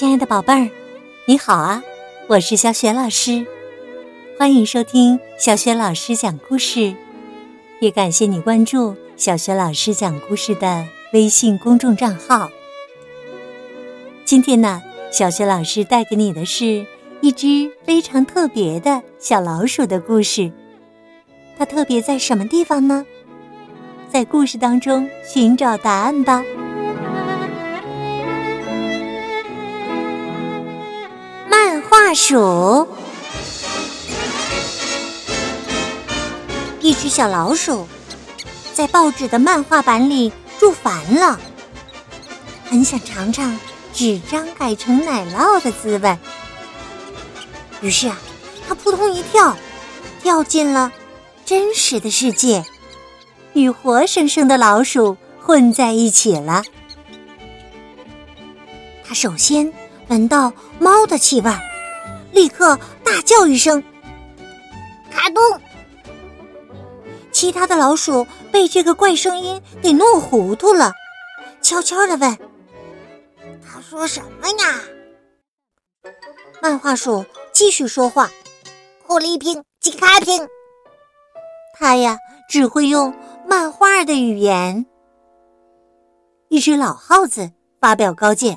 亲爱的宝贝儿，你好啊！我是小雪老师，欢迎收听小雪老师讲故事，也感谢你关注小雪老师讲故事的微信公众账号。今天呢，小雪老师带给你的是一只非常特别的小老鼠的故事。它特别在什么地方呢？在故事当中寻找答案吧。漫画鼠，一只小老鼠，在报纸的漫画版里住烦了，很想尝尝纸张改成奶酪的滋味。于是啊，它扑通一跳，跳进了真实的世界。与活生生的老鼠混在一起了。他首先闻到猫的气味，立刻大叫一声：“卡通！”其他的老鼠被这个怪声音给弄糊涂了，悄悄的问：“他说什么呀？”漫画鼠继续说话：“狐狸瓶，吉卡瓶。”他呀，只会用。漫画的语言。一只老耗子发表高见：“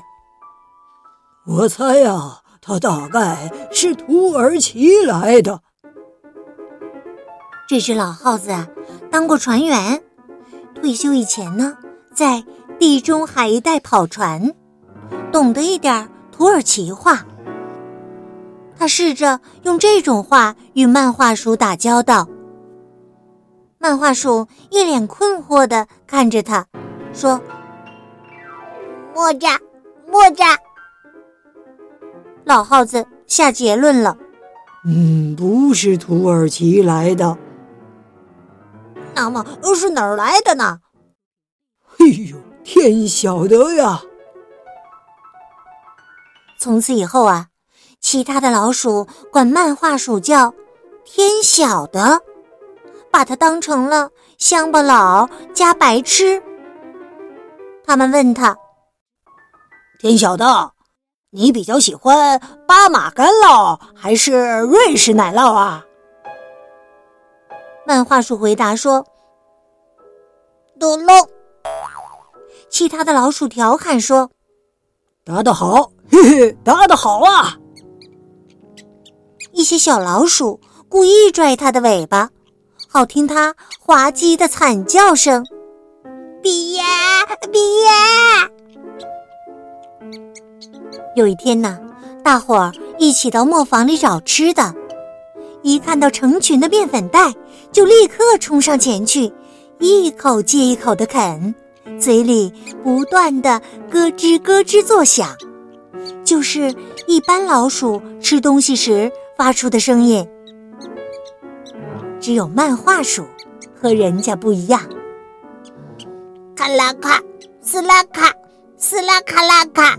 我猜呀，他大概是土耳其来的。”这只老耗子啊，当过船员，退休以前呢，在地中海一带跑船，懂得一点土耳其话。他试着用这种话与漫画鼠打交道。漫画鼠一脸困惑的看着他，说：“莫扎，莫扎。”老耗子下结论了：“嗯，不是土耳其来的。那么是哪儿来的呢？”“哎呦，天晓得呀！”从此以后啊，其他的老鼠管漫画鼠叫“天晓得”。把它当成了乡巴佬加白痴。他们问他：“天晓得，你比较喜欢巴马干酪还是瑞士奶酪啊？”漫画鼠回答说：“都漏。”其他的老鼠调侃说：“答得好，嘿嘿，答得好啊！”一些小老鼠故意拽它的尾巴。好听，它滑稽的惨叫声，毕业，毕业。有一天呢，大伙儿一起到磨坊里找吃的，一看到成群的面粉袋，就立刻冲上前去，一口接一口的啃，嘴里不断的咯吱咯吱作响，就是一般老鼠吃东西时发出的声音。只有漫画鼠和人家不一样，卡拉卡，斯拉卡，斯拉卡拉卡。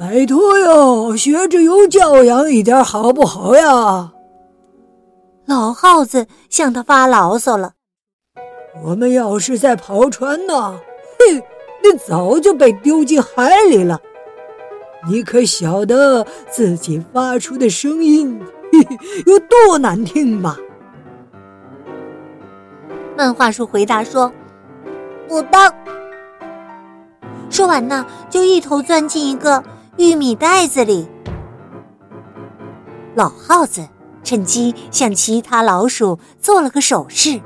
拜托哟，学着有教养一点好不好呀？老耗子向他发牢骚了。我们要是在跑船呢，哼，那早就被丢进海里了。你可晓得自己发出的声音？有多难听吧？漫画书回答说：“不当。”说完呢，就一头钻进一个玉米袋子里。老耗子趁机向其他老鼠做了个手势，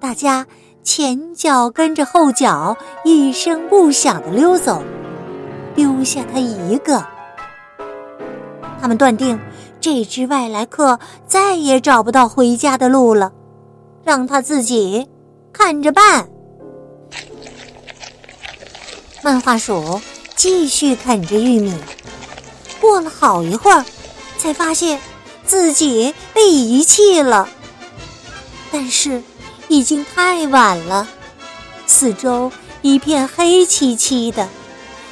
大家前脚跟着后脚，一声不响的溜走，丢下他一个。他们断定。这只外来客再也找不到回家的路了，让他自己看着办。漫画鼠继续啃着玉米，过了好一会儿，才发现自己被遗弃了。但是已经太晚了，四周一片黑漆漆的，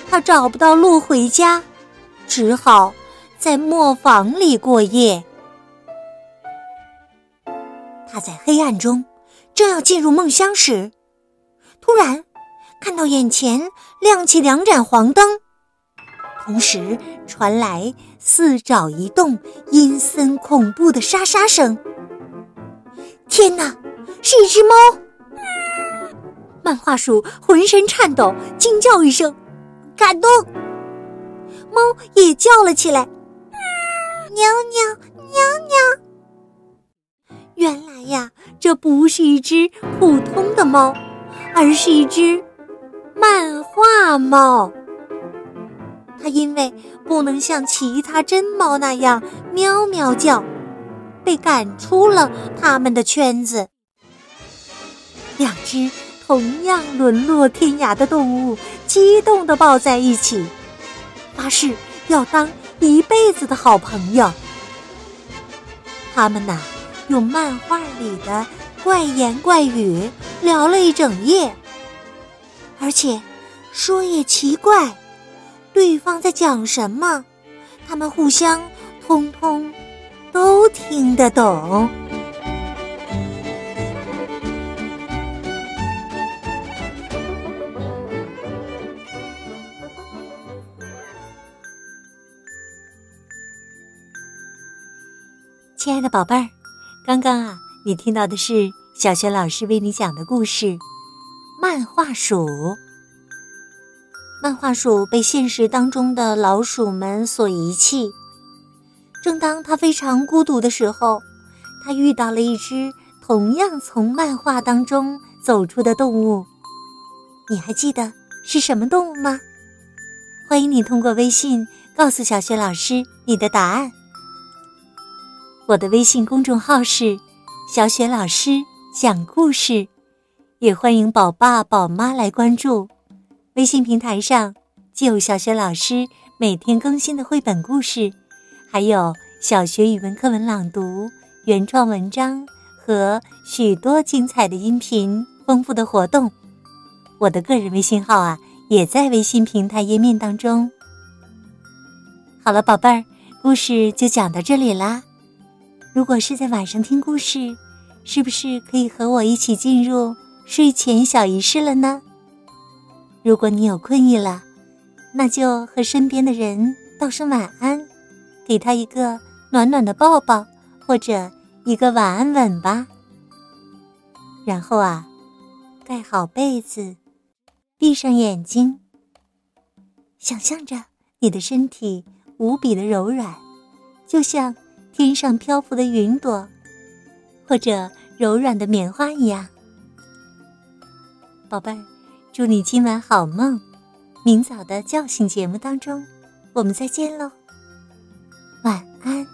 他找不到路回家，只好。在磨坊里过夜，他在黑暗中正要进入梦乡时，突然看到眼前亮起两盏黄灯，同时传来四爪一动、阴森恐怖的沙沙声。天哪，是一只猫！漫画鼠浑身颤抖，惊叫一声，感动。猫也叫了起来，喵喵喵喵。原来呀，这不是一只普通的猫，而是一只猫。它因为不能像其他真猫那样喵喵叫，被赶出了他们的圈子。两只同样沦落天涯的动物激动地抱在一起，发誓要当一辈子的好朋友。他们呐，用漫画里的怪言怪语聊了一整夜，而且说也奇怪。对方在讲什么？他们互相通通都听得懂。亲爱的宝贝儿，刚刚啊，你听到的是小学老师为你讲的故事《漫画鼠》。漫画鼠被现实当中的老鼠们所遗弃。正当它非常孤独的时候，它遇到了一只同样从漫画当中走出的动物。你还记得是什么动物吗？欢迎你通过微信告诉小雪老师你的答案。我的微信公众号是“小雪老师讲故事”，也欢迎宝爸宝妈来关注。微信平台上既有小学老师每天更新的绘本故事，还有小学语文课文朗读、原创文章和许多精彩的音频、丰富的活动。我的个人微信号啊，也在微信平台页面当中。好了，宝贝儿，故事就讲到这里啦。如果是在晚上听故事，是不是可以和我一起进入睡前小仪式了呢？如果你有困意了，那就和身边的人道声晚安，给他一个暖暖的抱抱，或者一个晚安吻吧。然后啊，盖好被子，闭上眼睛，想象着你的身体无比的柔软，就像天上漂浮的云朵，或者柔软的棉花一样，宝贝儿。祝你今晚好梦，明早的叫醒节目当中，我们再见喽，晚安。